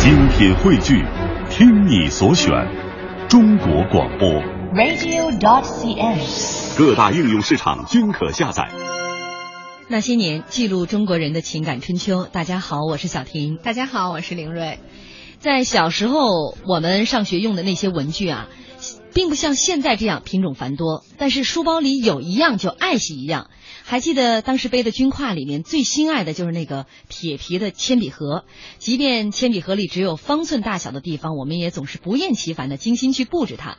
精品汇聚，听你所选，中国广播。radio.dot.cn，。各大应用市场均可下载。那些年，记录中国人的情感春秋。大家好，我是小婷。大家好，我是凌瑞。在小时候，我们上学用的那些文具啊，并不像现在这样品种繁多，但是书包里有一样就爱惜一样。还记得当时背的军挎里面最心爱的就是那个铁皮的铅笔盒，即便铅笔盒里只有方寸大小的地方，我们也总是不厌其烦的精心去布置它。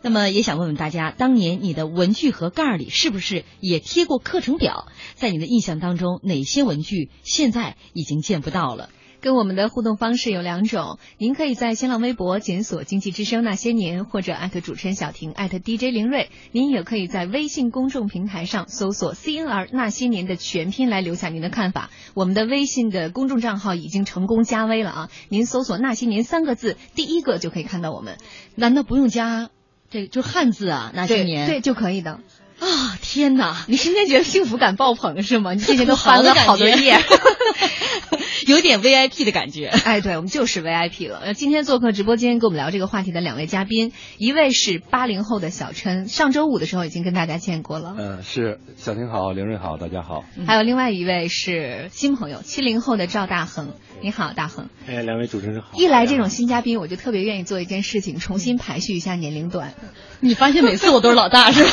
那么也想问问大家，当年你的文具盒盖里是不是也贴过课程表？在你的印象当中，哪些文具现在已经见不到了？跟我们的互动方式有两种，您可以在新浪微博检索“经济之声那些年”，或者艾特主持人小婷，艾特 DJ 林睿。您也可以在微信公众平台上搜索 “CNR 那些年”的全拼来留下您的看法。我们的微信的公众账号已经成功加微了啊！您搜索“那些年”三个字，第一个就可以看到我们。难道不用加这就汉字啊？那些年对就可以的。啊！天哪，你瞬间觉得幸福感爆棚是吗？你这些都 翻了好多页。有点 VIP 的感觉，哎，对，我们就是 VIP 了。呃，今天做客直播间跟我们聊这个话题的两位嘉宾，一位是八零后的小琛，上周五的时候已经跟大家见过了。嗯，是小婷好，凌睿好，大家好。还有另外一位是新朋友，七零后的赵大恒，你好，大恒。哎，两位主持人好。一来这种新嘉宾，我就特别愿意做一件事情，重新排序一下年龄段。你发现每次我都是老大是吧？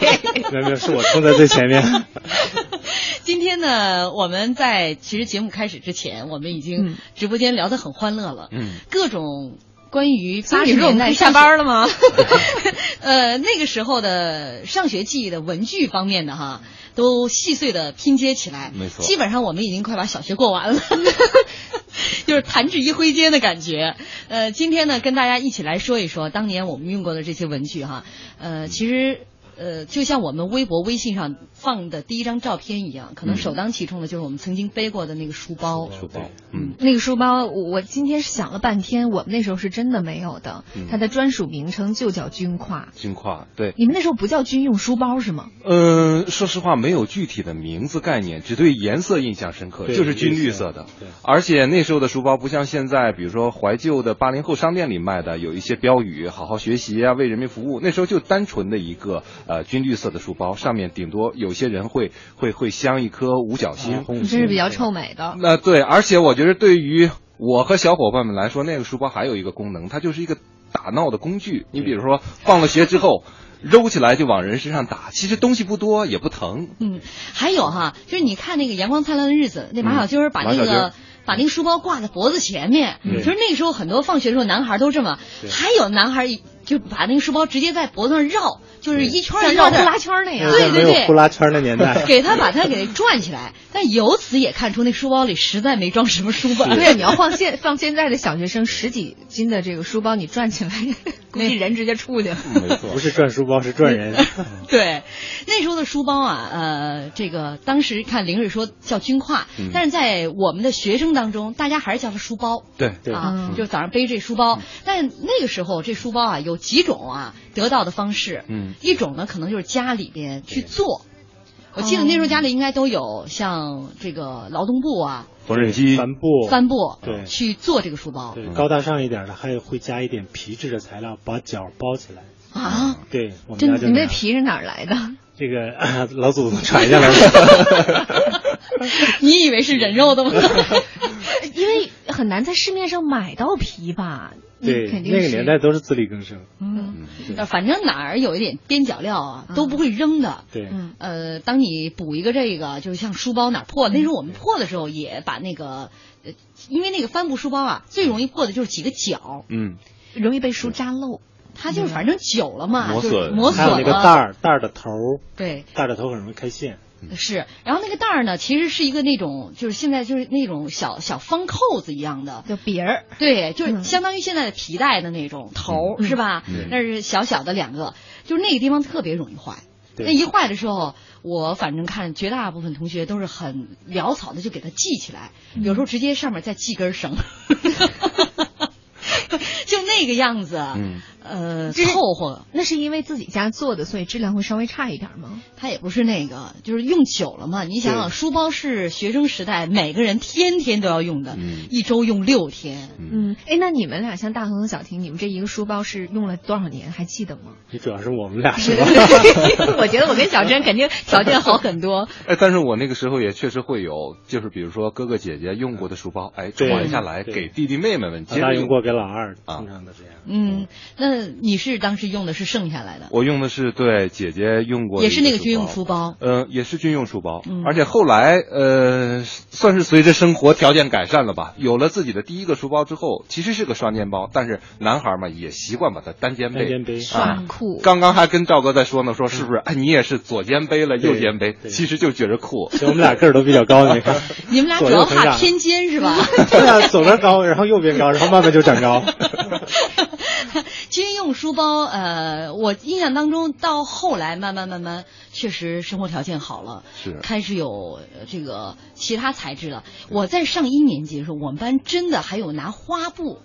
对，没有没有，是我冲在最前面。今天呢，我们在其实节目开始之前，我们已经直播间聊得很欢乐了，嗯，各种关于八十年代下班了吗？呃，那个时候的上学记忆的文具方面的哈，都细碎的拼接起来，没错，基本上我们已经快把小学过完了，就是弹指一挥间的感觉。呃，今天呢，跟大家一起来说一说当年我们用过的这些文具哈，呃，其实。呃，就像我们微博、微信上放的第一张照片一样，可能首当其冲的就是我们曾经背过的那个书包。书包，嗯，那个书包，我今天想了半天，我们那时候是真的没有的，它的专属名称就叫军挎。军挎，对。你们那时候不叫军用书包是吗？嗯，说实话，没有具体的名字概念，只对颜色印象深刻，就是军绿色的。而且那时候的书包不像现在，比如说怀旧的八零后商店里卖的，有一些标语“好好学习啊，为人民服务”。那时候就单纯的一个呃军绿色的书包，上面顶多有些人会会会镶一颗五角星，这是比较臭美的。那对，而且我觉得对于我和小伙伴们来说，那个书包还有一个功能，它就是一个打闹的工具。你比如说放了学之后。揉起来就往人身上打，其实东西不多也不疼。嗯，还有哈，就是你看那个《阳光灿烂的日子》，那马小军儿把那个、嗯、把那个书包挂在脖子前面，嗯、就是那个时候很多放学的时候男孩都这么，还有男孩就把那个书包直接在脖子上绕，就是一圈一绕呼啦圈那样。对对对，呼啦圈的年代，给他把它给转起来。但由此也看出那书包里实在没装什么书本。对，你要放现放现在的小学生十几斤的这个书包，你转起来，估计人直接出去了。没错，不是转书包，是转人。对，那时候的书包啊，呃，这个当时看凌睿说叫军挎，嗯、但是在我们的学生当中，大家还是叫它书包。对对啊，嗯、就早上背这书包。嗯、但那个时候这书包啊有几种啊得到的方式。嗯，一种呢可能就是家里边去做。我记得那时候家里应该都有像这个劳动部啊、缝纫机、帆布、帆布，对，去做这个书包。对，高大上一点的还会加一点皮质的材料，把角包起来。啊，对，我们这家就你那皮是哪儿来的？这个、呃、老祖宗传下来的。你以为是人肉的吗？因为很难在市面上买到皮吧？对，肯定那个年代都是自力更生。嗯，反正哪儿有一点边角料啊，都不会扔的。对，嗯，呃，当你补一个这个，就是像书包哪破，那时候我们破的时候也把那个，呃，因为那个帆布书包啊，最容易破的就是几个角，嗯，容易被书扎漏。它就是反正久了嘛，磨损，磨损还有那个袋儿，袋儿的头，对，袋儿的头很容易开线。是，然后那个袋儿呢，其实是一个那种，就是现在就是那种小小方扣子一样的，就别儿，对，就是相当于现在的皮带的那种头，嗯、是吧？嗯、那是小小的两个，就是那个地方特别容易坏。那一坏的时候，我反正看绝大部分同学都是很潦草的就给它系起来，嗯、有时候直接上面再系根绳。就那个样子，嗯，呃凑合。那是因为自己家做的，所以质量会稍微差一点吗？它也不是那个，就是用久了嘛。你想想，书包是学生时代每个人天天都要用的，嗯一周用六天。嗯，哎，那你们俩像大恒和小婷，你们这一个书包是用了多少年？还记得吗？你主要是我们俩是吧？我觉得我跟小珍肯定条件好很多。哎，但是我那个时候也确实会有，就是比如说哥哥姐姐用过的书包，哎，对传下来给弟弟妹妹们接着用。老大用过给老二，啊经常都这样。嗯，那你是当时用的是剩下来的，我用的是对姐姐用过的也是那个军用书包。呃，也是军用书包，嗯而且后来呃，算是随着生活条件改善了吧，有了自己的第一个书包之后，其实是个双肩包，但是男孩嘛也习惯把它单肩背。单肩背啊酷，刚刚还跟赵哥在说呢，说是不是？哎，你也是左肩背了右肩背，其实就觉着酷。我们俩个儿都比较高，你看，你们俩主要怕偏肩是吧？对啊，左边高，然后右边高，然后慢慢就长高。军用书包，呃，我印象当中到后来慢慢慢慢，确实生活条件好了，是开始有呃这个其他材质了。我在上一年级的时候，我们班真的还有拿花布。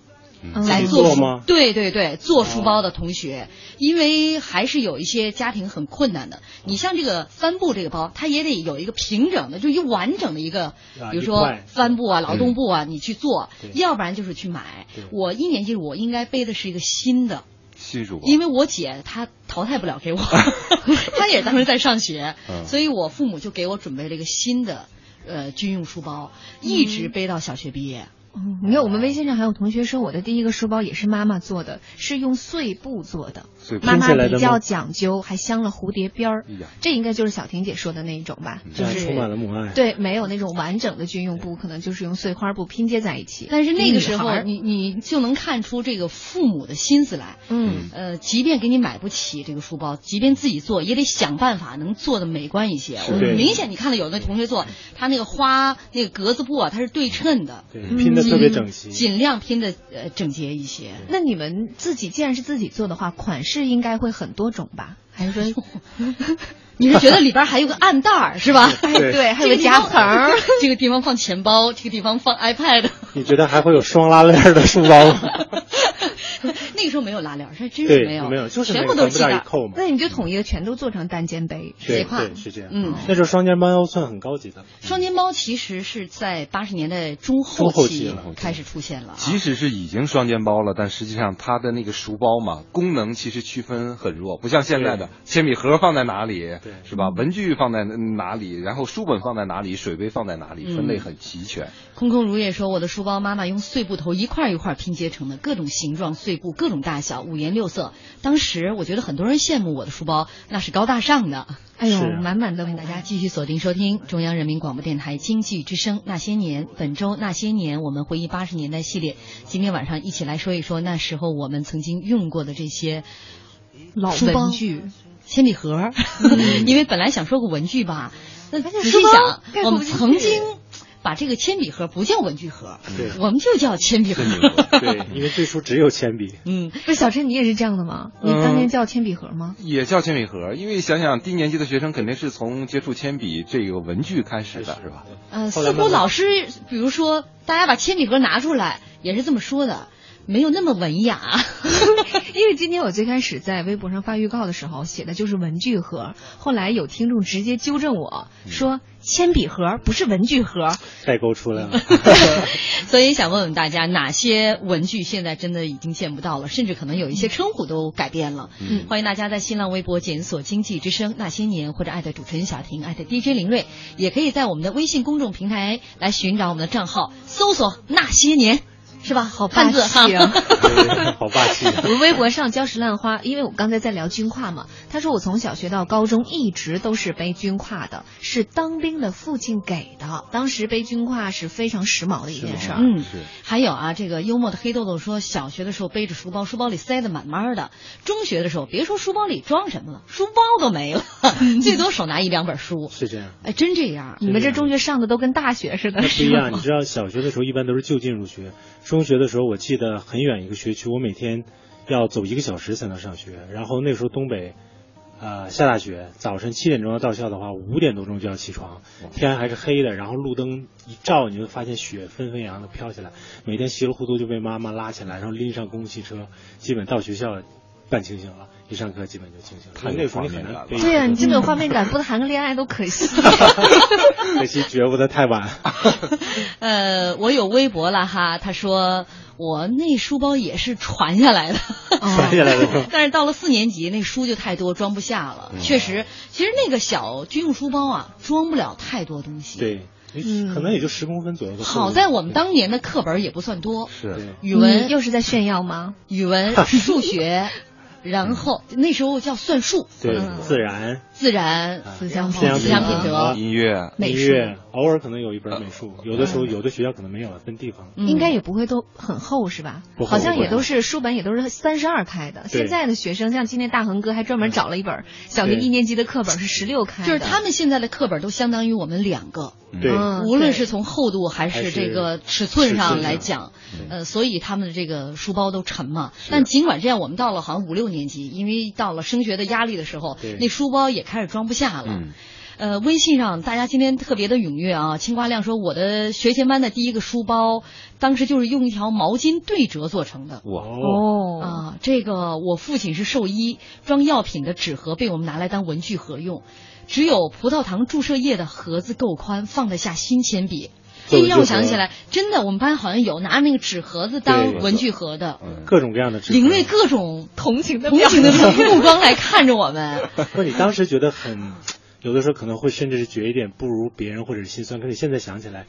嗯。来做书自己做吗？对对对，做书包的同学，因为还是有一些家庭很困难的。你像这个帆布这个包，它也得有一个平整的，就一完整的一个，啊比如说帆布啊、劳动布啊，你去做，要不然就是去买。我一年级我应该背的是一个新的，新书包，因为我姐她淘汰不了给我，她也当时在上学，嗯。所以我父母就给我准备了一个新的呃军用书包，一直背到小学毕业。嗯，你看我们微信上还有同学说，我的第一个书包也是妈妈做的，是用碎布做的，碎布妈妈比较讲究，还镶了蝴蝶边儿。这应该就是小婷姐说的那一种吧？就是充满了母爱。对，没有那种完整的军用布，可能就是用碎花布拼接在一起。但是那个时候你你就能看出这个父母的心思来。嗯，呃，即便给你买不起这个书包，即便自己做，也得想办法能做的美观一些。我明显你看到有的同学做，他那个花那个格子布啊，它是对称的，对，拼的特别整齐。尽量拼的呃整洁一些。那你们自己既然是自己做的话，款式应该会很多种吧？还是说，你是觉得里边还有个暗袋儿是吧？哎，对对，还有个夹层儿。这个地方放钱包，这个地方放 iPad。你觉得还会有双拉链的书包吗？那个时候没有拉链儿，还真是，没有，没有，就是全部都是系带扣嘛。那你就统一的全都做成单肩背。斜挎对是这样。嗯那时候双肩包算很高级的。双肩包其实是在八十年代中后期开始出现了啊。即使是已经双肩包了，但实际上它的那个书包嘛，功能其实区分很弱，不像现在的铅笔盒放在哪里，对是吧？文具放在哪里，然后书本放在哪里，水杯放在哪里，嗯分类很齐全。空空如也说：“我的书包妈妈用碎布头一块一块拼接成的，各种形状碎布，各种大小，五颜六色。当时我觉得很多人羡慕我的书包，那是高大上的。”哎呦啊，满满的欢迎大家继续锁定收听中央人民广播电台经济之声《那些年》，本周《那些年》我们回忆八十年代系列，今天晚上一起来说一说那时候我们曾经用过的这些老文具。铅笔盒，因为本来想说个文具吧，那仔细想，我们曾经把这个铅笔盒不叫文具盒，对我们就叫铅笔盒。对，因为最初只有铅笔。嗯，不是小陈，你也是这样的吗？你嗯当年叫铅笔盒吗？也叫铅笔盒，因为想想低年级的学生肯定是从接触铅笔这个文具开始的，是吧？呃，似乎老师，比如说大家把铅笔盒拿出来，也是这么说的，没有那么文雅。因为今天我最开始在微博上发预告的时候写的就是文具盒，后来有听众直接纠正我说铅笔盒不是文具盒。代沟出来了。所以想问问大家，哪些文具现在真的已经见不到了，甚至可能有一些称呼都改变了。嗯欢迎大家在新浪微博检索“经济之声那些年”或者艾特主持人小婷，艾特 DJ 林睿，也可以在我们的微信公众平台来寻找我们的账号，搜索“那些年”，是吧？好。霸气啊好霸气。我们微博上礁石烂花，因为我刚才在聊军挎嘛，他说我从小学到高中一直都是背军挎的，是当兵的父亲给的。当时背军挎是非常时髦的一件事儿。嗯是，还有啊，这个幽默的黑豆豆说，小学的时候背着书包，书包里塞得满满的；中学的时候，别说书包里装什么了，书包都没了，最多手拿一两本书。是这样。哎，真这样。你们这中学上的都跟大学似的，那不是一样，你知道小学的时候一般都是就近入学，中学的时候我记得很远一个学区，我每天要走一个小时才能上学。然后那时候东北，呃下大雪，早晨七点钟要到校的话，五点多钟就要起床，天还是黑的，然后路灯一照，你就发现雪纷纷扬扬的飘起来。每天稀里糊涂就被妈妈拉起来，然后拎上公共汽车，基本到学校半清醒了，一上课基本就清醒了。太有那个时候你画面感了很。对啊，你这么有画面感，不谈个恋爱都可惜。可惜觉悟的太晚。呃，我有微博了哈，他说我那书包也是传下来的，传下来的 但是到了四年级，那书就太多，装不下了。确实，其实那个小军用书包啊，装不了太多东西。，对，可能也就十公分左右的。好在我们当年的课本也不算多，是语文又是在炫耀吗？语文、数学，然后那时候叫算术、对嗯。自然、自然、思想思想思想品品德。音乐，美术。音乐，偶尔可能有一本美术，有的时候有的学校可能没有，分地方。嗯。应该也不会都很厚是吧？好像也都是书本也都是三十二开的。现在的学生像今天大恒哥还专门找了一本小学一年级的课本是十六开，就是他们现在的课本都相当于我们两个，对，嗯无论是从厚度还是这个尺寸上尺寸上。来讲，呃，所以他们的这个书包都沉嘛。但尽管这样，我们到了好像五六年级，因为到了升学的压力的时候对，那书包也开始装不下了。嗯呃，微信上大家今天特别的踊跃啊！青瓜亮说，我的学前班的第一个书包，当时就是用一条毛巾对折做成的。哇，哦，哦啊，这个我父亲是兽医，装药品的纸盒被我们拿来当文具盒用，只有葡萄糖注射液的盒子够宽，放得下新铅笔。这让我想起来，真的，我们班好像有拿那个纸盒子当文具盒的，嗯，各种各样的纸盒。领略各种同情的同情的目光来看着我们。不是你当时觉得很，有的时候可能会甚至是觉得一点不如别人或者是心酸，可是现在想起来，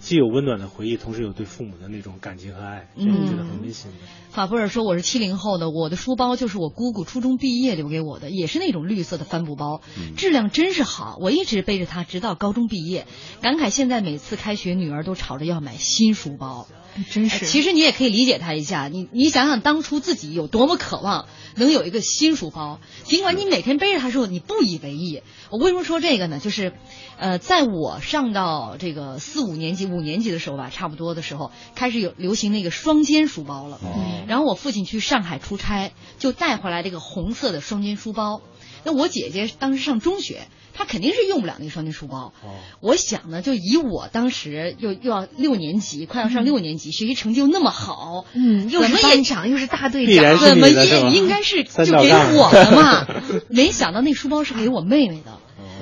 既有温暖的回忆，同时有对父母的那种感情和爱，真的觉得很温馨的。法布尔说我是七零后的，我的书包就是我姑姑初中毕业留给我的，也是那种绿色的帆布包，质量真是好，我一直背着它直到高中毕业，感慨现在每次开学女儿都吵着要买新书包。真是。其实你也可以理解他一下，你你想想当初自己有多么渴望能有一个新书包，尽管你每天背着它的时候你不以为意。我为什么说这个呢？就是，呃，在我上到这个四五年级、五年级的时候吧，差不多的时候开始有流行那个双肩书包了。哦然后我父亲去上海出差，就带回来这个红色的双肩书包。那我姐姐当时上中学，她肯定是用不了那个双肩书包。哦，我想呢，就以我当时又又要六年级，快要上六年级，学习成绩又那么好，嗯，又是班长，又是大队长，怎么你的是吧也应该是就给我的嘛。没想到那书包是给我妹妹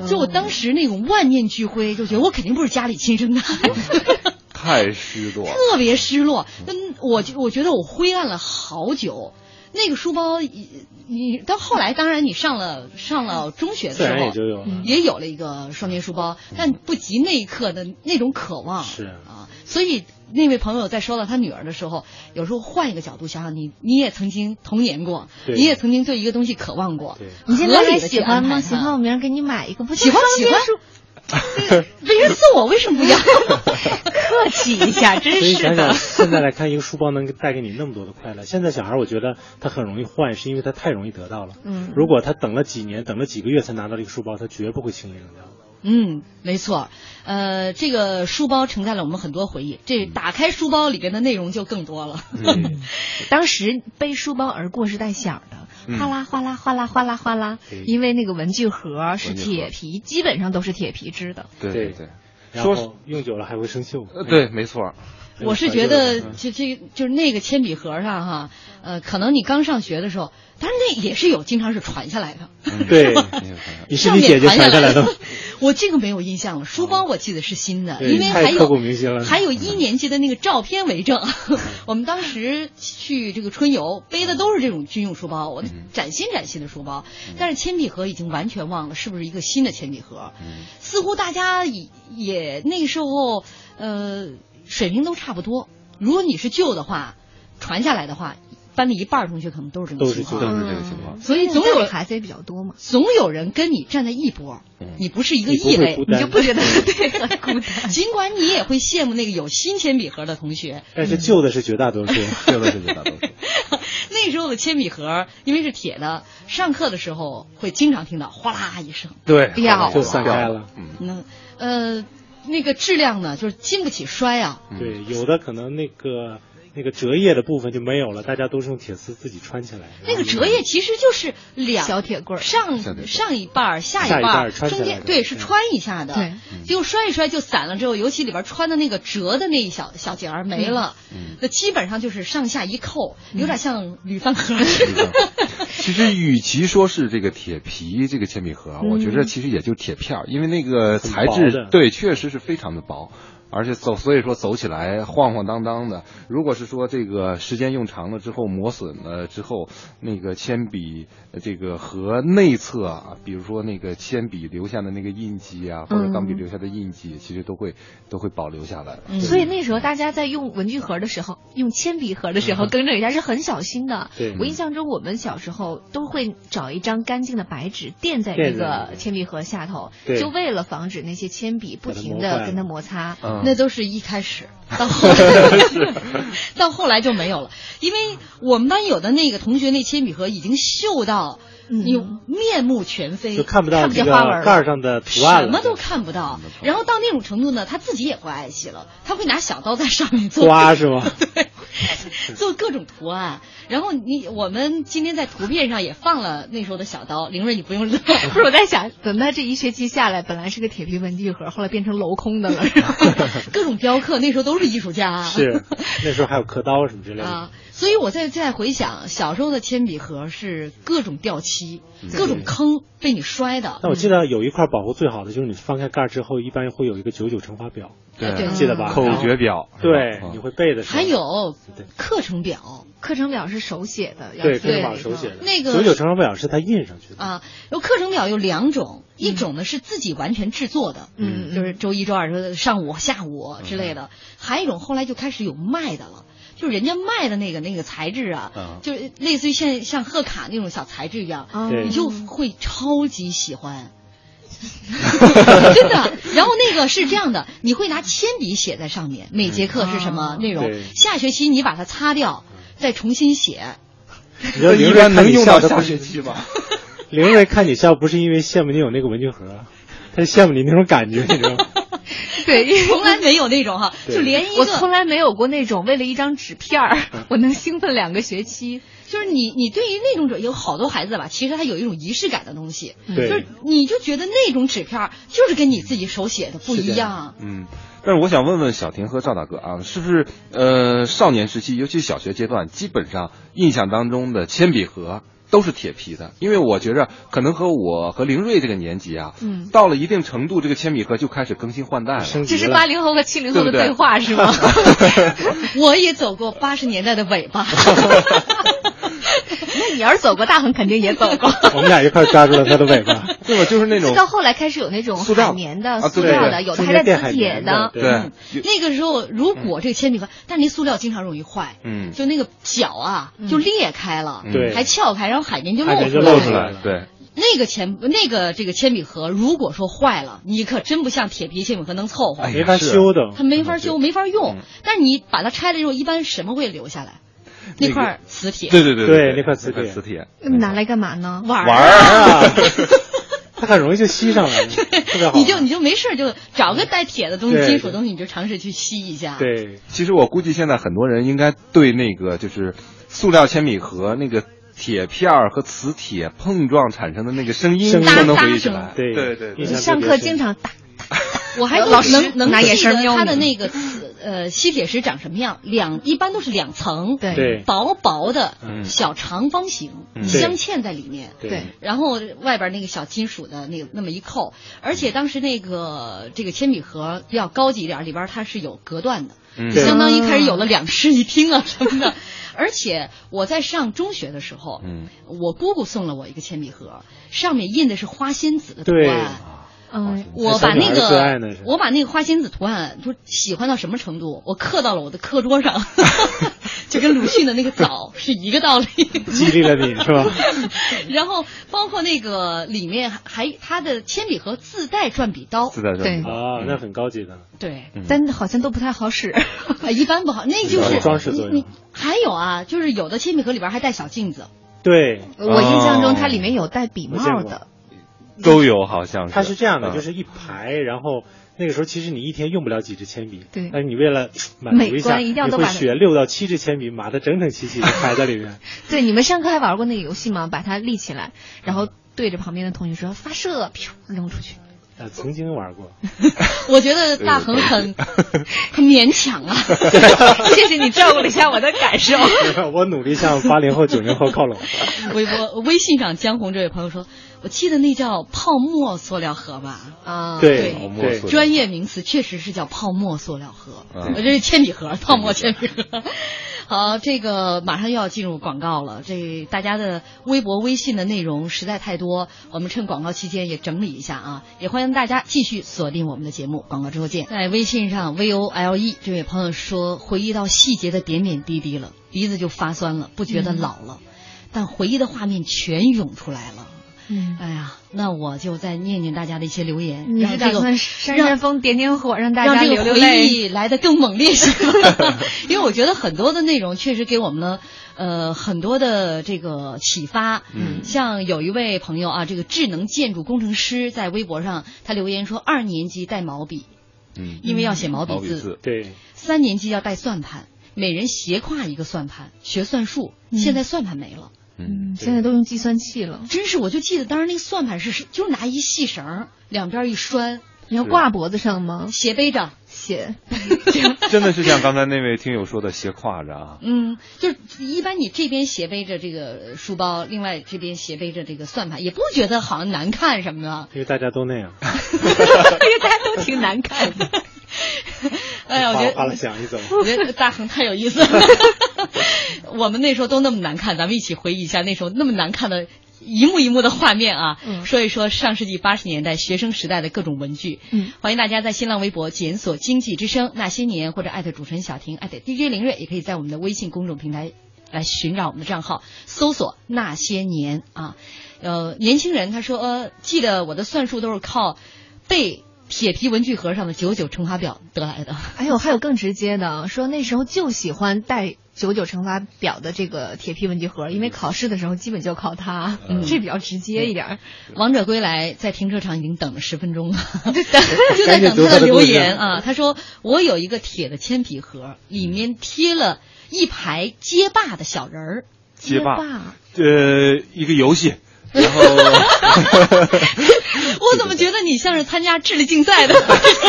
的，就我当时那种万念俱灰，就觉得我肯定不是家里亲生的孩子。太失落，特别失落。嗯，我就我觉得我灰暗了好久。那个书包，你你到后来，当然你上了上了中学的时候，然也就有了。也有了一个双肩书包，但不及那一刻的那种渴望。是啊，所以那位朋友在说到他女儿的时候，有时候换一个角度想想，你你也曾经童年过，你也曾经对一个东西渴望过，你现在还喜欢吗？喜欢我明儿给你买一个，不就喜欢喜欢双肩书别人送我为什么不要？客气一下，真是所以想想，的。现在来看，一个书包能带给你那么多的快乐。现在小孩，我觉得他很容易换，是因为他太容易得到了。嗯如果他等了几年，等了几个月才拿到这个书包，他绝不会轻易扔掉。嗯，没错，呃，这个书包承载了我们很多回忆。这打开书包里边的内容就更多了。嗯，当时背书包而过是带响的，嗯哗啦哗啦哗啦哗啦哗啦，因为那个文具盒是铁皮，基本上都是铁皮制的。对对对，然说后用久了还会生锈。呃，对，没错，我是觉得就这这就是那个铅笔盒上哈，呃，可能你刚上学的时候，当然那也是有经常是传下来的。嗯对 你是你姐姐传下来的吗？我这个没有印象了，书包我记得是新的，因为还有。还有一年级的那个照片为证。我们当时去这个春游，背的都是这种军用书包，我崭新崭新的书包。但是铅笔盒已经完全忘了是不是一个新的铅笔盒，似乎大家也也那个时候呃水平都差不多。如果你是旧的话，传下来的话，班里一半同学可能都是这种情况都是这个情况。所以总有孩子也比较多嘛，总有人跟你站在一波，嗯你不是一个异类，你就不觉得 对很孤单。尽管你也会羡慕那个有新铅笔盒的同学，但是旧的是绝大多数。旧的是绝大多数。那时候的铅笔盒因为是铁的，上课的时候会经常听到哗啦一声。对，掉就散开了。嗯，那呃，那个质量呢，就是经不起摔啊。对，有的可能那个那个折页的部分就没有了，大家都是用铁丝自己穿起来。那个折页其实就是两小铁棍儿上上一半儿下下一半半儿中间对是穿一下的，对，结果摔一摔就散了之后，尤其里边穿的那个折的那一小小节儿没了，嗯那基本上就是上下一扣，有点像铝饭盒似的。其实与其说是这个铁皮这个铅笔盒，我觉得其实也就铁片儿，因为那个材质对确实是非常的薄。而且走，所以说走起来晃晃荡荡的。如果是说这个时间用长了之后磨损了之后，那个铅笔这个和内侧啊，比如说那个铅笔留下的那个印记啊，或者钢笔留下的印记，其实都会都会保留下来。所以那时候大家在用文具盒的时候，用铅笔盒的时候，更正一下是很小心的。我印象中，我们小时候都会找一张干净的白纸垫在这个铅笔盒下头，就为了防止那些铅笔不停的跟它摩擦。那都是一开始，到后来，到后来就没有了。因为我们班有的那个同学，那铅笔盒已经锈到你面目全非，就看不到看不见花纹盖上的图案，什么都看不到。然后到那种程度呢，他自己也不爱惜了，他会拿小刀在上面做刮，是吗？对，做各种图案。然后你我们今天在图片上也放了那时候的小刀，凌睿你不用乐。不是我在想，等他这一学期下来，本来是个铁皮文具盒，后来变成镂空的了。各种雕刻，那时候都是艺术家。是，那时候还有刻刀什么之类的。啊，所以我在在回想小时候的铅笔盒是各种掉漆，各种坑被你摔的。那我记得有一块保护最好的就是你翻开盖之后，一般会有一个九九乘法表。对，记得吧？口诀表。对，你会背的。还有课程表，课程表是手写的。对，课程表手写的。那个九九乘法表是他印上去的。啊，有课程表有两种，一种呢是自己完全制作的，嗯，就是周一、周二、周上午、下午之类的。还有一种后来就开始有卖的了，就是人家卖的那个那个材质啊，就是类似于像像贺卡那种小材质一样，你就会超级喜欢。真的，然后那个是这样的，你会拿铅笔写在上面，每节课是什么内容？下学期你把它擦掉，再重新写。一般能用到下学期吧？凌睿看你笑，不是因为羡慕你有那个文具盒，他是羡慕你那种感觉，你知道吗？对，从来没有那种哈，就连一个，我从来没有过那种为了一张纸片儿，我能兴奋两个学期。就是你，你对于那种有好多孩子吧，其实他有一种仪式感的东西，就是你就觉得那种纸片就是跟你自己手写的不一样。嗯，但是我想问问小婷和赵大哥啊，是不是呃少年时期，尤其小学阶段，基本上印象当中的铅笔盒都是铁皮的？因为我觉着可能和我和凌睿这个年纪啊，嗯，到了一定程度，这个铅笔盒就开始更新换代了。这是八零后和七零后的对话是吗？我也走过八十年代的尾巴。那你要是走过，大恒肯定也走过。我们俩一块抓住了他的尾巴，对吧？就是那种。到后来开始有那种海绵的、塑料的，有的还带磁铁的。对。那个时候，如果这个铅笔盒，但那塑料经常容易坏，嗯，就那个角啊就裂开了，对，还撬开，然后海绵就露出来了。对。那个铅那个这个铅笔盒，如果说坏了，你可真不像铁皮铅笔盒能凑合，没法修的。它没法修，没法用。但是你把它拆了之后，一般什么会留下来？那块磁铁，对对对对，那块磁铁，磁铁，那么拿来干嘛呢？玩玩啊！它很容易就吸上来，特别好。你就你就没事就找个带铁的东西、金属东西，你就尝试去吸一下。对，其实我估计现在很多人应该对那个就是塑料铅笔盒那个铁片和磁铁碰撞产生的那个声音都能回忆起来。对对对，上课经常打打。我还老能能拿眼神瞄它的那个呃吸铁石长什么样？两一般都是两层，对，薄薄的小长方形，镶嵌在里面，对，然后外边那个小金属的那个那么一扣，而且当时那个这个铅笔盒比较高级一点，里边它是有隔断的，相当于开始有了两室一厅啊什么的。而且我在上中学的时候，嗯，我姑姑送了我一个铅笔盒，上面印的是花仙子的图案。嗯，我把那个我把那个花仙子图案就喜欢到什么程度？我刻到了我的课桌上，就跟鲁迅的那个枣是一个道理。激励了你是吧？然后包括那个里面还它的铅笔盒自带转笔刀，自带转笔刀啊，那很高级的。对，但好像都不太好使，一般不好。那就是装饰作用。还有啊，就是有的铅笔盒里边还带小镜子。对，我印象中它里面有带笔帽的。都有好像是，它是这样的，就是一排，然后那个时候其实你一天用不了几支铅笔，对，但是你为了满足一下，你会选六到七支铅笔，码的整整齐齐的 排在里面。对，你们上课还玩过那个游戏吗？把它立起来，然后对着旁边的同学说发射，扔出去。呃，曾经玩过。我觉得大恒很 很勉强啊。谢谢你照顾了一下我的感受。我努力向八零后、九零后靠拢。微博、微信上，江红这位朋友说：“我记得那叫泡沫塑料盒吧？啊，对对，专业名词确实是叫泡沫塑料盒，这是铅笔盒，泡沫铅笔盒。” 好，这个马上又要进入广告了。这大家的微博、微信的内容实在太多，我们趁广告期间也整理一下啊。也欢迎大家继续锁定我们的节目，广告之后见。在微信上，V O L E 这位朋友说，回忆到细节的点点滴滴了，鼻子就发酸了，不觉得老了，但回忆的画面全涌出来了。嗯，哎呀，那我就再念念大家的一些留言。你是打算扇扇风、点点火，让大家流流泪来的更猛烈些？因为我觉得很多的内容确实给我们了呃很多的这个启发。嗯，像有一位朋友啊，这个智能建筑工程师在微博上他留言说，二年级带毛笔，嗯，因为要写毛笔字。对。三年级要带算盘，每人斜挎一个算盘，学算术。现在算盘没了。嗯，现在都用计算器了，真是！我就记得当时那个算盘是，就是拿一细绳，两边一拴，你要挂脖子上吗？斜背着，斜，真的是像刚才那位听友说的斜挎着啊。嗯，就是一般你这边斜背着这个书包，另外这边斜背着这个算盘，也不觉得好像难看什么的。因为大家都那样，因为大家都挺难看的。哎呀，我觉得，花了想一走，我觉得大恒太有意思了。我们那时候都那么难看，咱们一起回忆一下那时候那么难看的一幕一幕的画面啊！嗯、说一说上世纪八十年代学生时代的各种文具。嗯，欢迎大家在新浪微博检索“经济之声那些年”或者艾特主持人小婷艾特 DJ 林睿，也可以在我们的微信公众平台来寻找我们的账号，搜索“那些年”啊。呃，年轻人他说，呃，记得我的算术都是靠背。铁皮文具盒上的九九乘法表得来的。哎呦，还有更直接的，说那时候就喜欢带九九乘法表的这个铁皮文具盒，因为考试的时候基本就考它，嗯、这比较直接一点。王者归来在停车场已经等了十分钟了，就在等他的留言啊。他说：“我有一个铁的铅笔盒，里面贴了一排街霸的小人儿。街霸，呃，一个游戏。”然后，我怎么觉得你像是参加智力竞赛的，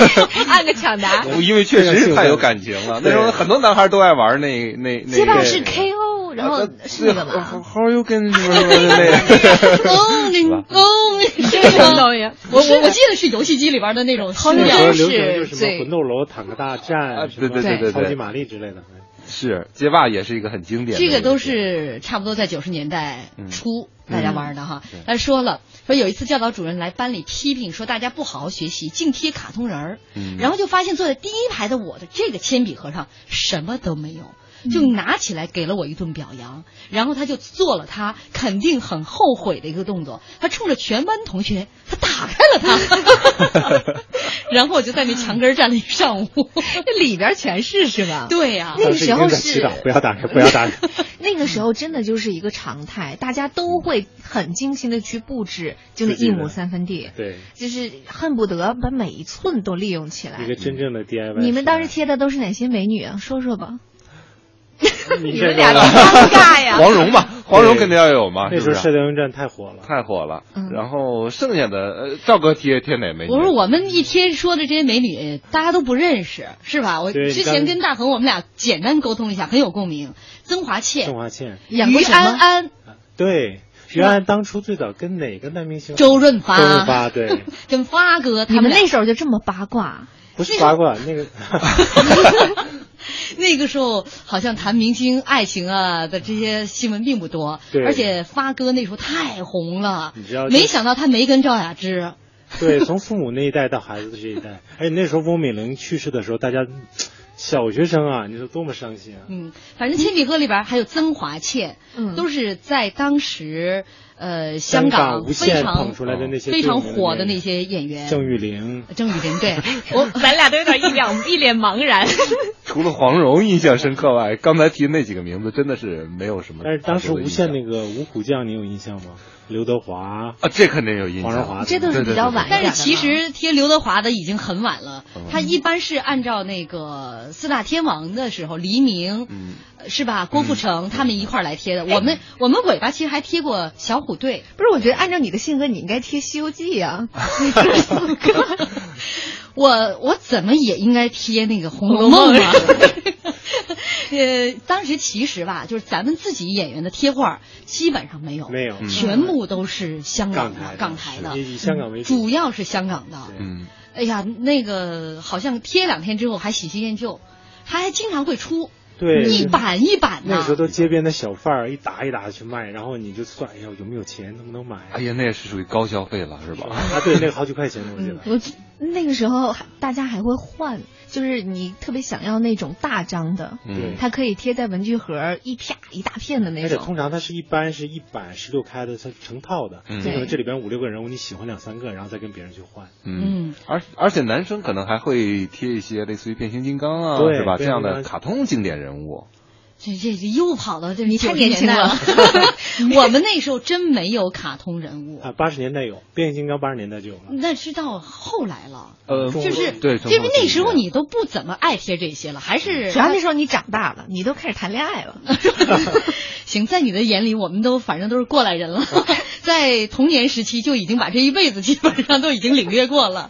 按个抢答？因为确实是太有感情了。那时候很多男孩都爱玩那那那。街霸是 KO，然后是那个嘛？How you 跟什么什么的那个？哦，你哦，是什么东西？我我我记得是游戏机里边的那种，好像是是什么魂斗罗、坦克大战、对对对对超级玛丽之类的。是街霸也是一个很经典的，这个都是差不多在九十年代初嗯。大家玩的哈。他说了，说有一次教导主任来班里批评说大家不好好学习，净贴卡通人儿，嗯。然后就发现坐在第一排的我的这个铅笔盒上什么都没有。就拿起来给了我一顿表扬，然后他就做了他肯定很后悔的一个动作，他冲着全班同学，他打开了它，然后我就在那墙根站了一上午，那里边全是是吧？对呀、那个时候是不要打开，不要打开。那个时候真的就是一个常态，大家都会很精心的去布置，就那一亩三分地，对，就是恨不得把每一寸都利用起来。一个真正的 DIY。你们当时贴的都是哪些美女啊？说说吧。你们俩多尴尬呀！黄蓉嘛，黄蓉肯定要有嘛。那时候《射雕英雄传》太火了，太火了。嗯、然后剩下的，呃，赵哥贴贴哪美女？我说我们一天说的这些美女，大家都不认识，是吧？我之前跟大恒我们俩简单沟通一下，很有共鸣。曾华倩，曾华倩，于安安，对，于安安当初最早跟哪个男明星？周润发，周润发对，跟发哥，他们那时候就这么八卦？不是八卦，那个。那个时候好像谈明星爱情啊的这些新闻并不多，而且发哥那时候太红了，你知道？没想到他没跟赵雅芝。对，从父母那一代到孩子的这一代，而且那时候翁美玲去世的时候，大家小学生啊，你说多么伤心啊！嗯，反正铅笔盒里边还有曾华倩，嗯，都是在当时呃香港非常捧出来的那些非常火的那些演员，郑裕玲，郑裕玲，对 我咱俩都有点一脸一脸茫然。除了黄蓉印象深刻外，刚才提的那几个名字真的是没有什么。但是当时无线那个五虎将，你有印象吗？刘德华啊，这肯定有印象。黄日华，这都是比较晚。但是其实贴刘德华的已经很晚了，嗯、他一般是按照那个四大天王的时候，黎明、嗯、是吧？郭富城他们一块儿来贴的。我们我们尾巴其实还贴过小虎队。不是，我觉得按照你的性格，你应该贴《西游记》呀。我我怎么也应该贴那个《红楼梦》啊。呃，当时其实吧，就是咱们自己演员的贴画基本上没有，没有，全部都是香港的港台的，以香港为主，主要是香港的。嗯。哎呀，那个好像贴两天之后还喜新厌旧，他还经常会出。对，一版一版的。那时候都街边的小贩儿一打一打的去卖，然后你就算哎呀有没有钱，能不能买。哎呀，那也是属于高消费了，是吧？啊，对，那个好几块钱我记得。我那个时候大家还会换。就是你特别想要那种大张的，嗯，它可以贴在文具盒一啪一大片的那种。而且通常它是一般是一版十六开的，它成套的，嗯，可能这里边五六个人物你喜欢两三个，然后再跟别人去换，嗯，而而且男生可能还会贴一些类似于变形金刚啊，是吧？这样的卡通经典人物。这这这又跑到这你太年轻了，我们那时候真没有卡通人物啊。八十年代有变形金刚，八十年代就有了。那是到后来了，呃，就是对，因为那时候你都不怎么爱贴这些了，还是主要那时候你长大了，你都开始谈恋爱了。行，在你的眼里，我们都反正都是过来人了，在童年时期就已经把这一辈子基本上都已经领略过了。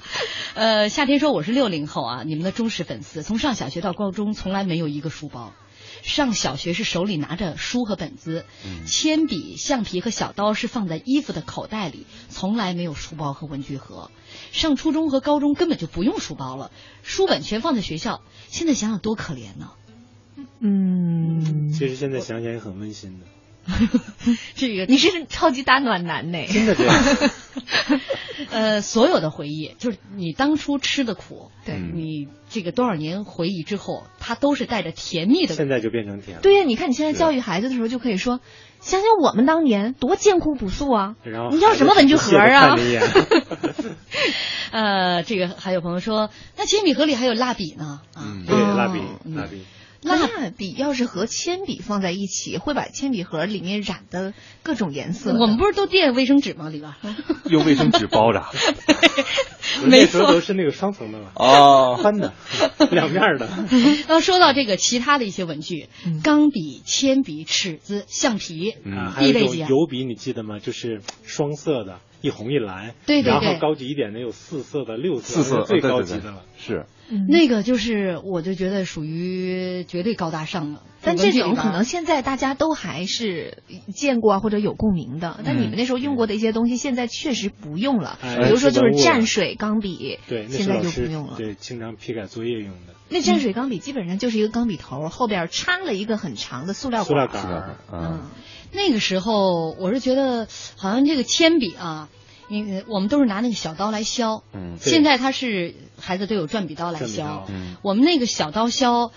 呃，夏天说我是六零后啊，你们的忠实粉丝，从上小学到高中，从来没有一个书包。上小学是手里拿着书和本子，铅笔、橡皮和小刀是放在衣服的口袋里，从来没有书包和文具盒。上初中和高中根本就不用书包了，书本全放在学校。现在想想多可怜呢。嗯，其实现在想想也很温馨的。这个你是超级大暖男呢，真的这样。呃，所有的回忆，就是你当初吃的苦，对你这个多少年回忆之后，它都是带着甜蜜的。现在就变成甜了。对呀，你看你现在教育孩子的时候，就可以说，想想我们当年多艰苦朴素啊！你要什么文具盒啊？呃，这个还有朋友说，那铅笔盒里还有蜡笔呢啊，对，蜡笔，蜡笔。蜡笔要是和铅笔放在一起，会把铅笔盒里面染的各种颜色。我们不是都垫卫生纸吗？里边 用卫生纸包着。没错，都是那个双层的嘛。哦，翻的，两面的。那说到这个其他的一些文具，钢笔、铅笔、尺子、橡皮，嗯，还有油笔，你记得吗？就是双色的，一红一蓝。对对对。然后高级一点的有四色的、六色，四色最高级的了。是。那个就是，我就觉得属于绝对高大上了。但这种可能现在大家都还是见过或者有共鸣的。但你们那时候用过的一些东西，现在确实不用了。比如说就是蘸水钢笔，对，现在就不用了。对，经常批改作业用的。那蘸水钢笔基本上就是一个钢笔头，后边插了一个很长的塑料管。塑料杆。嗯，那个时候我是觉得，好像这个铅笔啊。因为我们都是拿那个小刀来削，嗯，现在他是孩子都有转笔刀来削，嗯，我们那个小刀削，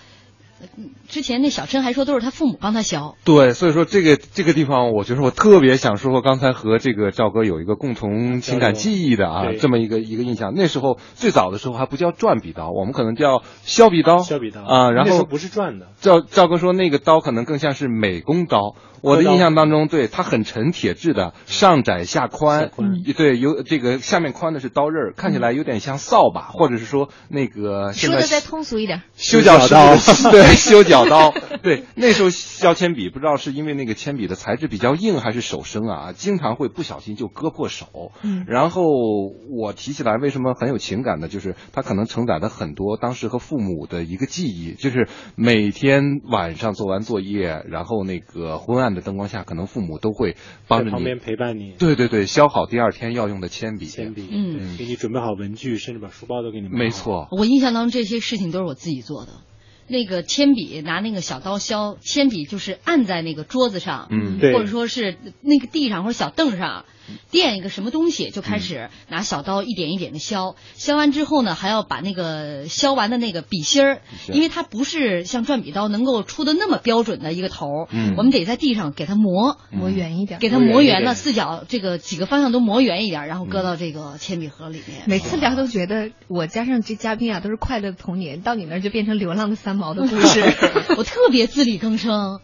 之前那小陈还说都是他父母帮他削，对，所以说这个这个地方，我觉得我特别想说说刚才和这个赵哥有一个共同情感记忆的啊，这么一个一个印象。那时候最早的时候还不叫转笔刀，我们可能叫削笔刀，削笔刀。啊，然后不是转的。赵赵哥说那个刀可能更像是美工刀。我的印象当中，对它很沉，铁质的，上窄下宽，对，有这个下面宽的是刀刃，看起来有点像扫把，或者是说那个说的再通俗一点，修脚刀，对，修脚刀，对，那时候削铅笔，不知道是因为那个铅笔的材质比较硬，还是手生啊，经常会不小心就割破手。嗯，然后我提起来为什么很有情感呢？就是它可能承载了很多当时和父母的一个记忆，就是每天晚上做完作业，然后那个昏暗。的灯光下，可能父母都会帮着你旁边陪伴你。对对对，削好第二天要用的铅笔，铅笔，嗯，给你准备好文具，甚至把书包都给你。没错，我印象当中这些事情都是我自己做的。那个铅笔拿那个小刀削，铅笔就是按在那个桌子上，嗯，或者说是那个地上或者小凳上。垫一个什么东西，就开始拿小刀一点一点的削，削完之后呢，还要把那个削完的那个笔芯儿，因为它不是像转笔刀能够出的那么标准的一个头，嗯，我们得在地上给它磨。磨圆一点，给它磨圆了，四角这个几个方向都磨圆一点，然后搁到这个铅笔盒里面。每次聊都觉得我加上这嘉宾啊都是快乐的童年，到你那儿就变成流浪的三毛的故事。我特别自力更生。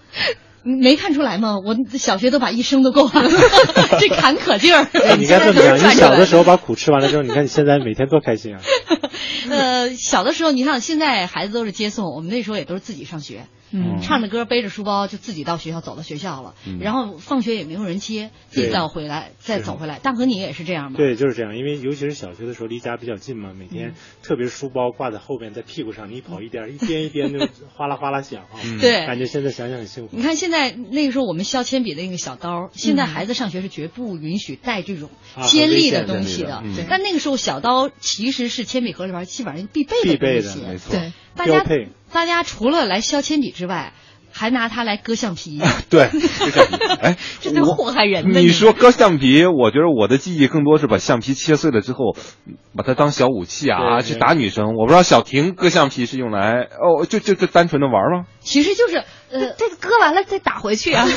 没看出来吗？我小学都把一生都过完了，这坎坷劲儿。你该这么样，你小的时候把苦吃完了之后，你看你现在每天多开心啊！呃，小的时候，你看现在孩子都是接送，我们那时候也都是自己上学。嗯，唱着歌背着书包就自己到学校走到学校了，然后放学也没有人接，自己再回来再走回来。大和你也是这样吗？对，就是这样，因为尤其是小学的时候离家比较近嘛，每天特别是书包挂在后边，在屁股上，你跑一颠 一颠一颠就哗啦哗啦响啊，对，感觉现在想想很幸福。你看现在那个时候我们削铅笔的那个小刀，现在孩子上学是绝不允许带这种尖利的东西的，但那个时候小刀其实是铅笔盒里边基本上必备的东西，没错。对，大家大家除了来削铅笔之外。还拿它来割橡皮，对，割橡皮，哎，这就祸害人你说割橡皮，我觉得我的记忆更多是把橡皮切碎了之后，把它当小武器啊，去打女生。我不知道小婷割橡皮是用来哦，就就就单纯的玩吗？其实就是呃，这个割完了再打回去啊。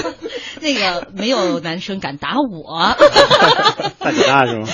那个没有男生敢打我，大姐大是吗？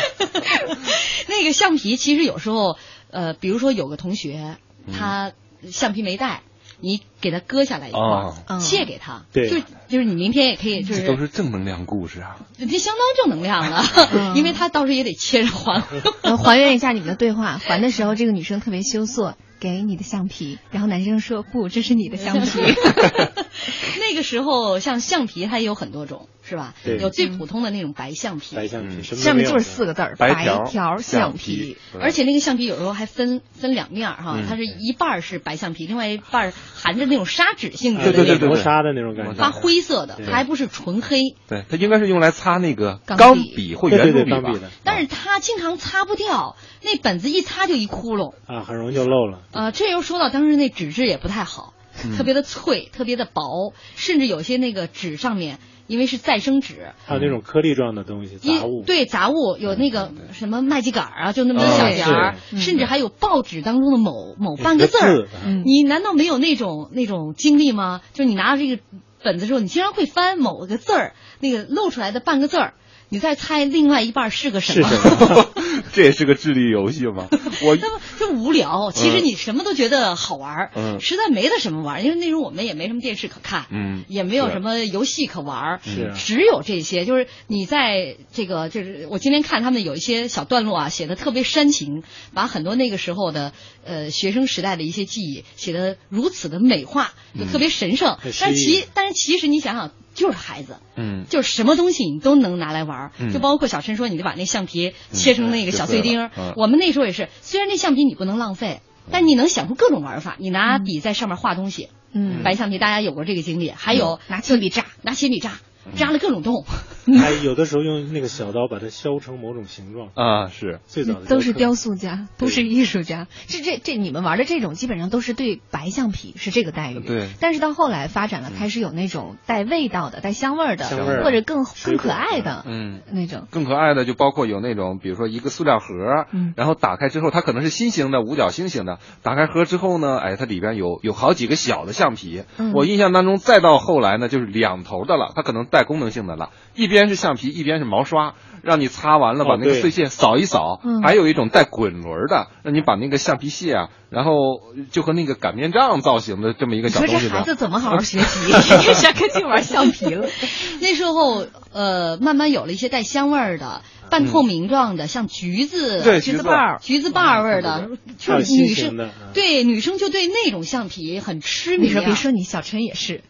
那个橡皮其实有时候呃，比如说有个同学他橡皮没带。你给他割下来一块，借给他，对，就就是你明天也可以，就是都是正能量故事啊，这相当正能量了，因为他到时候也得切着还，还原一下你们的对话，还的时候这个女生特别羞涩。给你的橡皮，然后男生说不，这是你的橡皮。那个时候，像橡皮它也有很多种，是吧？对。有最普通的那种白橡皮。白橡皮，上面就是四个字儿：白条橡皮。而且那个橡皮有时候还分分两面哈，它是一半是白橡皮，另外一半含着那种砂纸性质的，对对对，磨砂的那种感觉，发灰色的，它还不是纯黑。对，它应该是用来擦那个钢笔或圆珠笔的。但是它经常擦不掉，那本子一擦就一窟窿。啊，很容易就漏了。啊，这又说到。当时那纸质也不太好，特别的脆，特别的薄，甚至有些那个纸上面，因为是再生纸，还有那种颗粒状的东西，杂物。对杂物有那个什么麦秸秆啊，就那么小点儿，甚至还有报纸当中的某某半个字儿。你难道没有那种那种经历吗？就你拿着这个本子的时候，你经常会翻某个字儿，那个露出来的半个字儿。你再猜另外一半是个什么？这也是个智力游戏吗？我那么就无聊。其实你什么都觉得好玩嗯，实在没得什么玩因为那时候我们也没什么电视可看，嗯，也没有什么游戏可玩是，只有这些。就是你在这个，就是我今天看他们有一些小段落啊，写的特别煽情，把很多那个时候的呃学生时代的一些记忆写的如此的美化，就特别神圣。但其但是其实你想想。就是孩子，嗯，就是什么东西你都能拿来玩就包括小陈说，你就把那橡皮切成那个小碎丁。我们那时候也是，虽然那橡皮你不能浪费，但你能想出各种玩法。你拿笔在上面画东西，嗯，白橡皮大家有过这个经历，还有拿铅笔扎，拿铅笔扎。扎了各种洞，还 有的时候用那个小刀把它削成某种形状啊，是最早的都是雕塑家，都是艺术家。这这这，你们玩的这种基本上都是对白橡皮是这个待遇，对。但是到后来发展了，开始有那种带味道的、带香味儿的，或者更更可爱的，嗯，那种更可爱的就包括有那种，比如说一个塑料盒，嗯，然后打开之后，它可能是心形的、五角星形的。打开盒之后呢，哎，它里边有有好几个小的橡皮。我印象当中，再到后来呢，就是两头的了，它可能带功能性的了。一边是橡皮，一边是毛刷，让你擦完了把那个碎屑扫一扫。还有一种带滚轮的，让你把那个橡皮屑啊，然后就和那个擀面杖造型的这么一个小东西。你说这孩子怎么好好学习？一下跟去玩橡皮了。那时候呃，慢慢有了一些带香味儿的、半透明状的，像橘子、橘子瓣儿、橘子瓣儿味儿的，就是女生对女生就对那种橡皮很痴迷。你说别说你，小陈也是。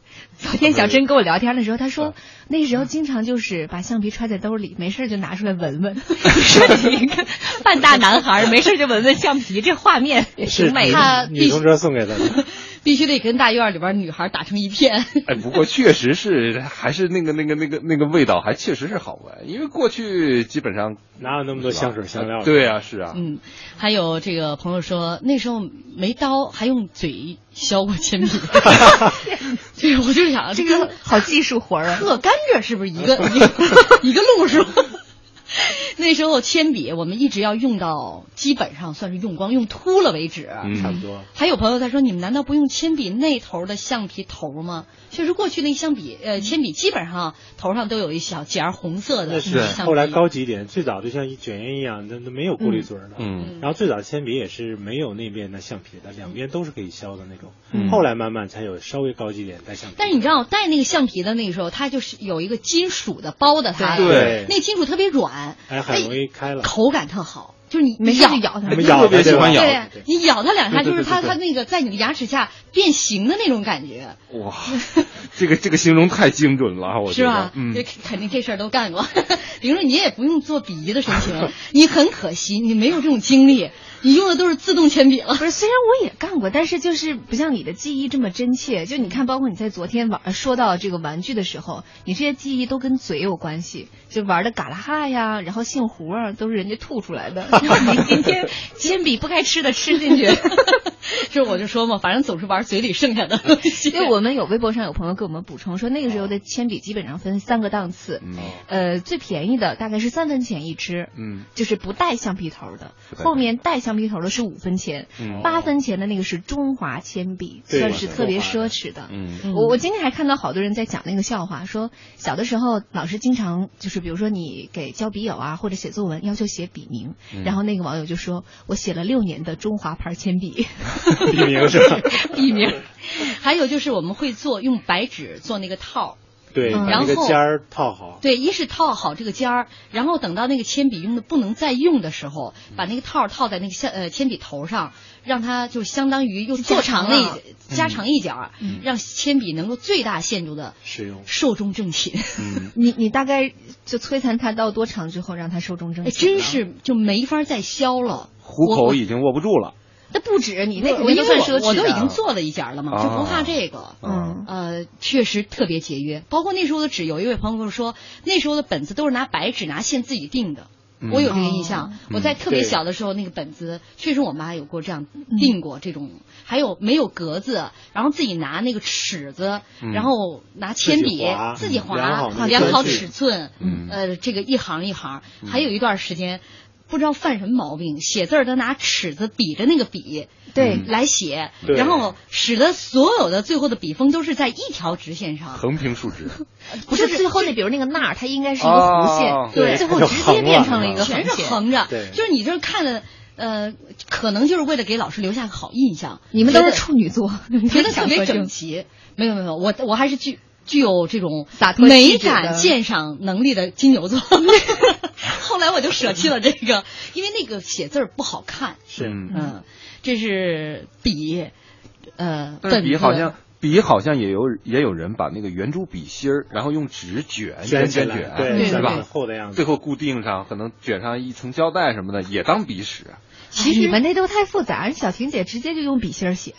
昨天小珍跟我聊天的时候，她说那时候经常就是把橡皮揣在兜里，没事就拿出来闻闻。你 说你一个半大男孩，没事就闻闻橡皮，这画面也挺美。的女同桌送给他的。必须得跟大院里边女孩打成一片。哎，不过确实是，还是那个那个那个那个味道，还确实是好闻。因为过去基本上哪有那么多香水香料？对啊，是啊。嗯，还有这个朋友说，那时候没刀，还用嘴削过铅笔。对，我就想这个好技术活啊，特甘蔗是不是一个一个路数？那时候铅笔我们一直要用到基本上算是用光用秃了为止，差不多。还有朋友在说，你们难道不用铅笔那头的橡皮头吗？确实，过去那橡皮呃铅笔基本上头上都有一小截红色的。是后来高级一点，最早就像卷烟一样，那那没有过滤嘴的。嗯。然后最早铅笔也是没有那边的橡皮的，两边都是可以削的那种。嗯。后来慢慢才有稍微高级点带橡皮。但是你知道带那个橡皮的那个时候，它就是有一个金属的包的它，对，那金属特别软。哎，很容易开了，口感特好。就是你没事咬就咬它，特别喜欢咬。对，你咬它两下，就是它它那个在你的牙齿下变形的那种感觉，哇，这个这个形容太精准了，我觉得。是吧？嗯。这，肯定这事儿都干过。比如说，你也不用做鄙夷的神情，你很可惜，你没有这种经历，你用的都是自动铅笔了。不是，虽然我也干过，但是就是不像你的记忆这么真切。就你看，包括你在昨天玩说到这个玩具的时候，你这些记忆都跟嘴有关系，就玩的嘎啦哈呀，然后姓胡啊，都是人家吐出来的。你今天铅笔不该吃的吃进去。这我就说嘛，反正总是玩嘴里剩下的东西。因为我们有微博上有朋友给我们补充说，那个时候的铅笔基本上分三个档次，嗯呃，最便宜的大概是三分钱一支，嗯就是不带橡皮头的后面带橡皮头的是五分钱，嗯八分钱的那个是中华铅笔，算是特别奢侈的。嗯我我今天还看到好多人在讲那个笑话，说小的时候老师经常就是比如说你给交笔友啊或者写作文要求写笔名，嗯然后那个网友就说我写了六年的中华牌铅笔，笔名是吧？笔名。还有就是我们会做用白纸做那个套儿，对，嗯把那个然后尖儿套好。对，一是套好这个尖儿，然后等到那个铅笔用的不能再用的时候，把那个套儿套在那个橡呃铅笔头上，让它就相当于又做长了加长一加长一角儿，让铅笔能够最大限度的使用寿终正寝。嗯，你你大概就摧残它到多长之后让它寿终正哎，寝？真，是就没法再削了。虎口已经握不住了。那不止你那我肯定因为我都算奢侈我都已经做了一截儿了嘛，就不怕啊这个。嗯呃，确实特别节约。包括那时候的纸，有一位朋友跟我说，那时候的本子都是拿白纸拿线自己定的。嗯我有这个印象，嗯我在特别小的时候，那个本子确实我妈有过这样定过这种，还有没有格子，然后自己拿那个尺子，嗯然后拿铅笔自己划量好尺寸，嗯呃，这个一行一行，还有一段时间。不知道犯什么毛病，写字儿都拿尺子比着那个笔，对嗯来写，然后使得所有的最后的笔锋都是在一条直线上，横平竖直，不是最后那，比如那个捺儿，它应该是一个弧线，哦对最后直接变成了一个全是横着对，就是你这看的，呃，可能就是为了给老师留下个好印象。你们都是处女座，觉得特别整。齐。没有没有，我我还是具具有这种美气质的感鉴赏能力的金牛座。后来我就舍弃了这个，因为那个写字儿不好看。是嗯嗯，这是笔，呃，但笔好像笔好像也有也有人把那个圆珠笔芯儿，然后用纸卷卷，卷卷，对，对对是吧？厚的样子。最后固定上，可能卷上一层胶带什么的，也当笔使。其实你们那都太复杂，小婷姐直接就用笔芯儿写，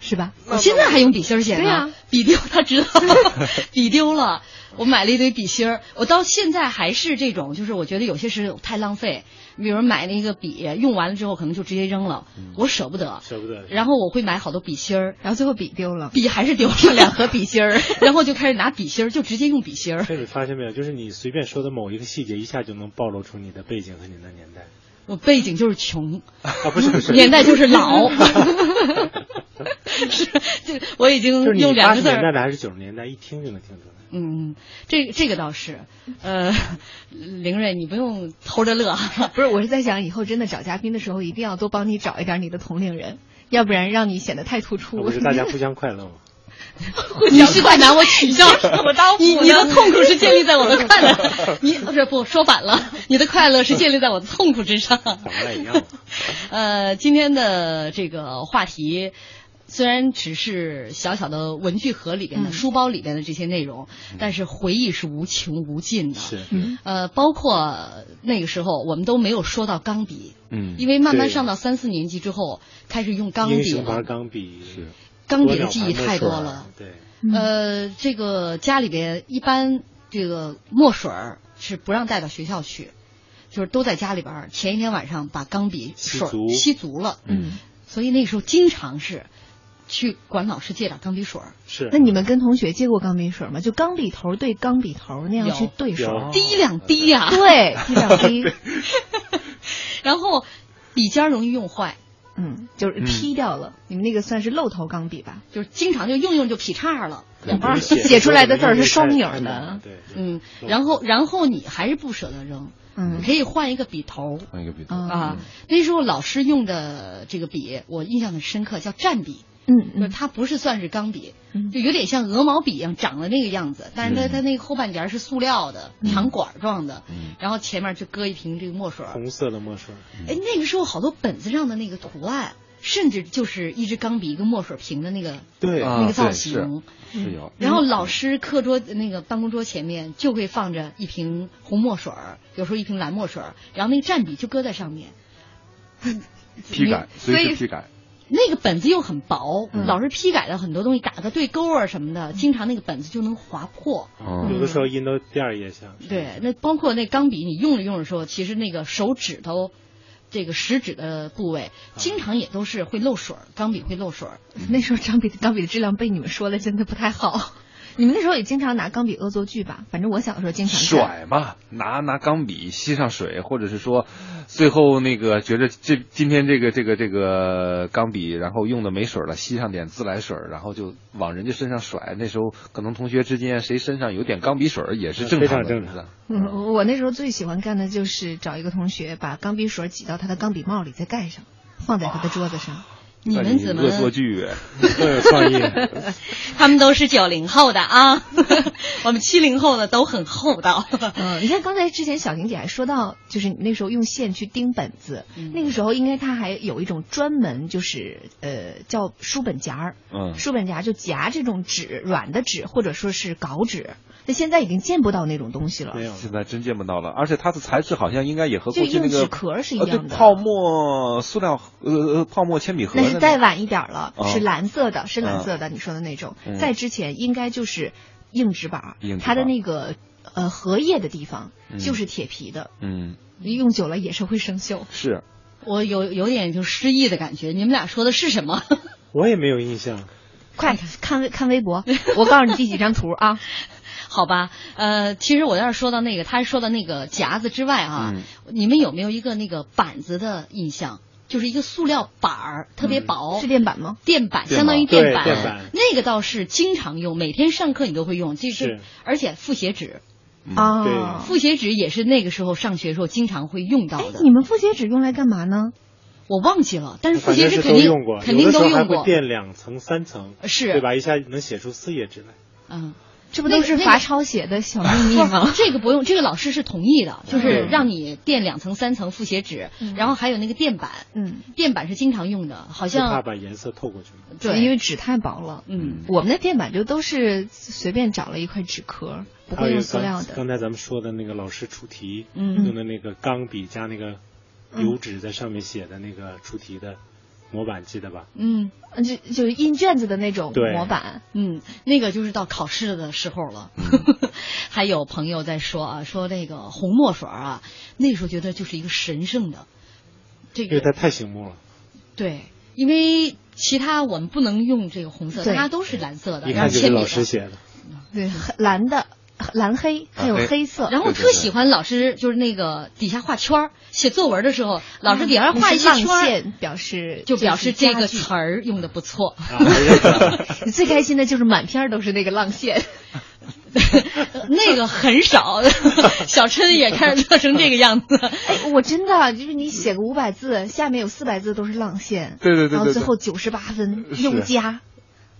是吧？我现在还用笔芯儿写呢。对呀 笔丢他知道，笔丢了，我买了一堆笔芯儿。我到现在还是这种，就是我觉得有些时候太浪费。比如买了一个笔，用完了之后可能就直接扔了，我舍不得。舍不得。然后我会买好多笔芯儿，然后最后笔丢了，笔还是丢了两盒笔芯儿，然后就开始拿笔芯儿，就直接用笔芯儿。你发现没有，就是你随便说的某一个细节，一下就能暴露出你的背景和你的年代。我背景就是穷，啊，不是不是，年代就是老。是，这我已经用两八个字儿。十年代的还是九十年代，一听就能听出来。嗯，这这个倒是，呃，凌睿，你不用偷着乐。不是，我是在想以后真的找嘉宾的时候，一定要多帮你找一点你的同龄人，要不然让你显得太突出。不是大家互相快乐吗？你是在拿我取笑，我当你你的痛苦是建立在我的快乐，你不是不说反了，你的快乐是建立在我的痛苦之上。呃，今天的这个话题。虽然只是小小的文具盒里边的、嗯书包里边的这些内容，但是回忆是无穷无尽的。是，嗯呃，包括那个时候我们都没有说到钢笔，嗯因为慢慢上到三四年级之后，开始用钢笔了。钢笔是钢笔的记忆太多了。对，嗯呃，这个家里边一般这个墨水儿是不让带到学校去，就是都在家里边儿前一天晚上把钢笔水儿吸足了，嗯，所以那时候经常是去管老师借点钢笔水儿，是。那你们跟同学借过钢笔水吗？就钢笔头对钢笔头那样去对水儿，滴两滴呀、对，滴两滴 然后笔尖儿容易用坏，嗯，就是劈掉了。你们那个算是漏头钢笔吧？就是经常就用用就劈叉了。啊写写出来的字儿是双影的对，嗯，然后然后你还是不舍得扔，嗯你可以换一个笔头。换一个笔头嗯啊，那时候老师用的这个笔，我印象很深刻，叫蘸笔。嗯嗯，它不是算是钢笔，嗯就有点像鹅毛笔一样长的那个样子，但是它嗯它那个后半截是塑料的长管状的，嗯然后前面就搁一瓶这个墨水。红色的墨水，哎，那个时候好多本子上的那个图案，甚至就是一支钢笔一个墨水瓶的那个对啊那个造对型。是有。然后老师课桌那个办公桌前面就会放着一瓶红墨水，有时候一瓶蓝墨水，然后那个蘸笔就搁在上面。批改，所以随时批改。那个本子又很薄，嗯老师批改的很多东西，打个对勾啊什么的，经常那个本子就能划破。嗯有的时候印到第二页上。对，那包括那钢笔，你用着用着时候，其实那个手指头。这个食指的部位经常也都是会漏水，钢笔会漏水。那时候钢笔钢笔的质量被你们说的真的不太好。你们那时候也经常拿钢笔恶作剧吧？反正我小的时候经常。甩嘛，拿拿钢笔吸上水，或者是说，最后那个觉得这今天这个这个这个钢笔，然后用的没水了，吸上点自来水，然后就往人家身上甩。那时候可能同学之间谁身上有点钢笔水也是正常的，非常正常是吧嗯，我那时候最喜欢干的就是找一个同学把钢笔水挤到他的钢笔帽里，再盖上，放在他的桌子上。你们怎么恶作剧？更 有创意。他们都是九零后的啊，我们七零后的都很厚道。嗯，你看刚才之前小婷姐还说到，就是你那时候用线去钉本子，嗯那个时候应该它还有一种专门就是呃叫书本夹儿，嗯，书本夹就夹这种纸软的纸或者说是稿纸，那现在已经见不到那种东西了没。有，现在真见不到了，而且它的材质好像应该也和过去那个纸壳是一呃对样的泡沫塑料呃呃泡沫铅笔盒那是再晚一点儿了，哦是蓝色的，深蓝色的，你说的那种。嗯在之前应该就是硬纸板它的那个呃荷叶的地方嗯就是铁皮的，嗯用久了也是会生锈。是我有有点就失忆的感觉，你们俩说的是什么？我也没有印象。快看微看微博，我告诉你第几张图啊？好吧，呃，其实我要是说到那个，他说的那个夹子之外啊，嗯你们有没有一个那个板子的印象？就是一个塑料板儿，特别薄，是垫板吗？垫板，相当于对垫板。垫板那个倒是经常用，每天上课你都会用。这是而且复写纸，嗯啊，复写纸也是那个时候上学时候经常会用到哎的，。你们复写纸用来干嘛呢？我忘记了，但是复写纸肯定都用过，肯定有的时候还会都用过。垫两层、三层，是对吧？一下能写出四页纸来。嗯，这不都是那个罚抄写的小秘密吗？这个不用，这个老师是同意的，就是嗯让你垫两层、三层复写纸，嗯然后还有那个垫板，嗯，垫板是经常用的，好像怕把颜色透过去了。对，因为纸太薄了。嗯我们的垫板就都是随便找了一块纸壳，不会塑料的。刚才咱们说的那个老师出题，嗯用的那个钢笔加那个油纸在上面写的那个出题的模板，记得吧？嗯嗯就就是印卷子的那种模板。嗯，那个就是到考试的时候了。还有朋友在说啊，说这个红墨水啊，那时候觉得就是一个神圣的，这个因为它太醒目了，对，因为其他我们不能用这个红色，对它都是蓝色的，一然看就是老后铅笔的师写的。对，蓝的、蓝黑，还有黑黑色。然后对对对特喜欢老师就是那个底下画圈儿，写作文的时候，老师底下画一些圈儿，表示就表示这个词儿用的不错。你最开心的就是满篇儿都是那个浪线。那个很少，小春也开始乐成这个样子。哎，我真的就是你写个五百字，下面有四百字都是浪线，对对对对对然后最后九十八分是又加，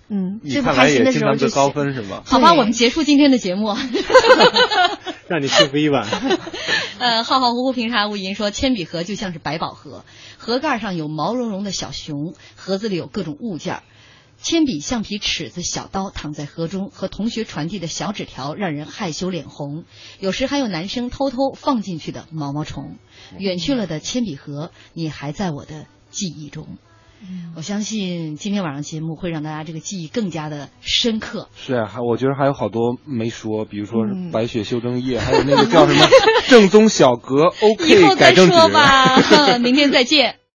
嗯，你最不看来也开心的经常得高时候就高分是吧？好吧，我们结束今天的节目。让你幸福一晚。呃，浩浩乎乎平茶无垠说，铅笔盒就像是百宝盒，盒盖上有毛茸茸的小熊，盒子里有各种物件儿。铅笔、橡皮、尺子、小刀躺在盒中，和同学传递的小纸条让人害羞脸红。有时还有男生偷偷放进去的毛毛虫。远去了的铅笔盒，你还在我的记忆中。我相信今天晚上节目会让大家这个记忆更加的深刻。是啊，还我觉得还有好多没说，比如说嗯白雪修正液，还有那个叫什么正宗小格以后 OK 改再正纸。说吧，明天再见。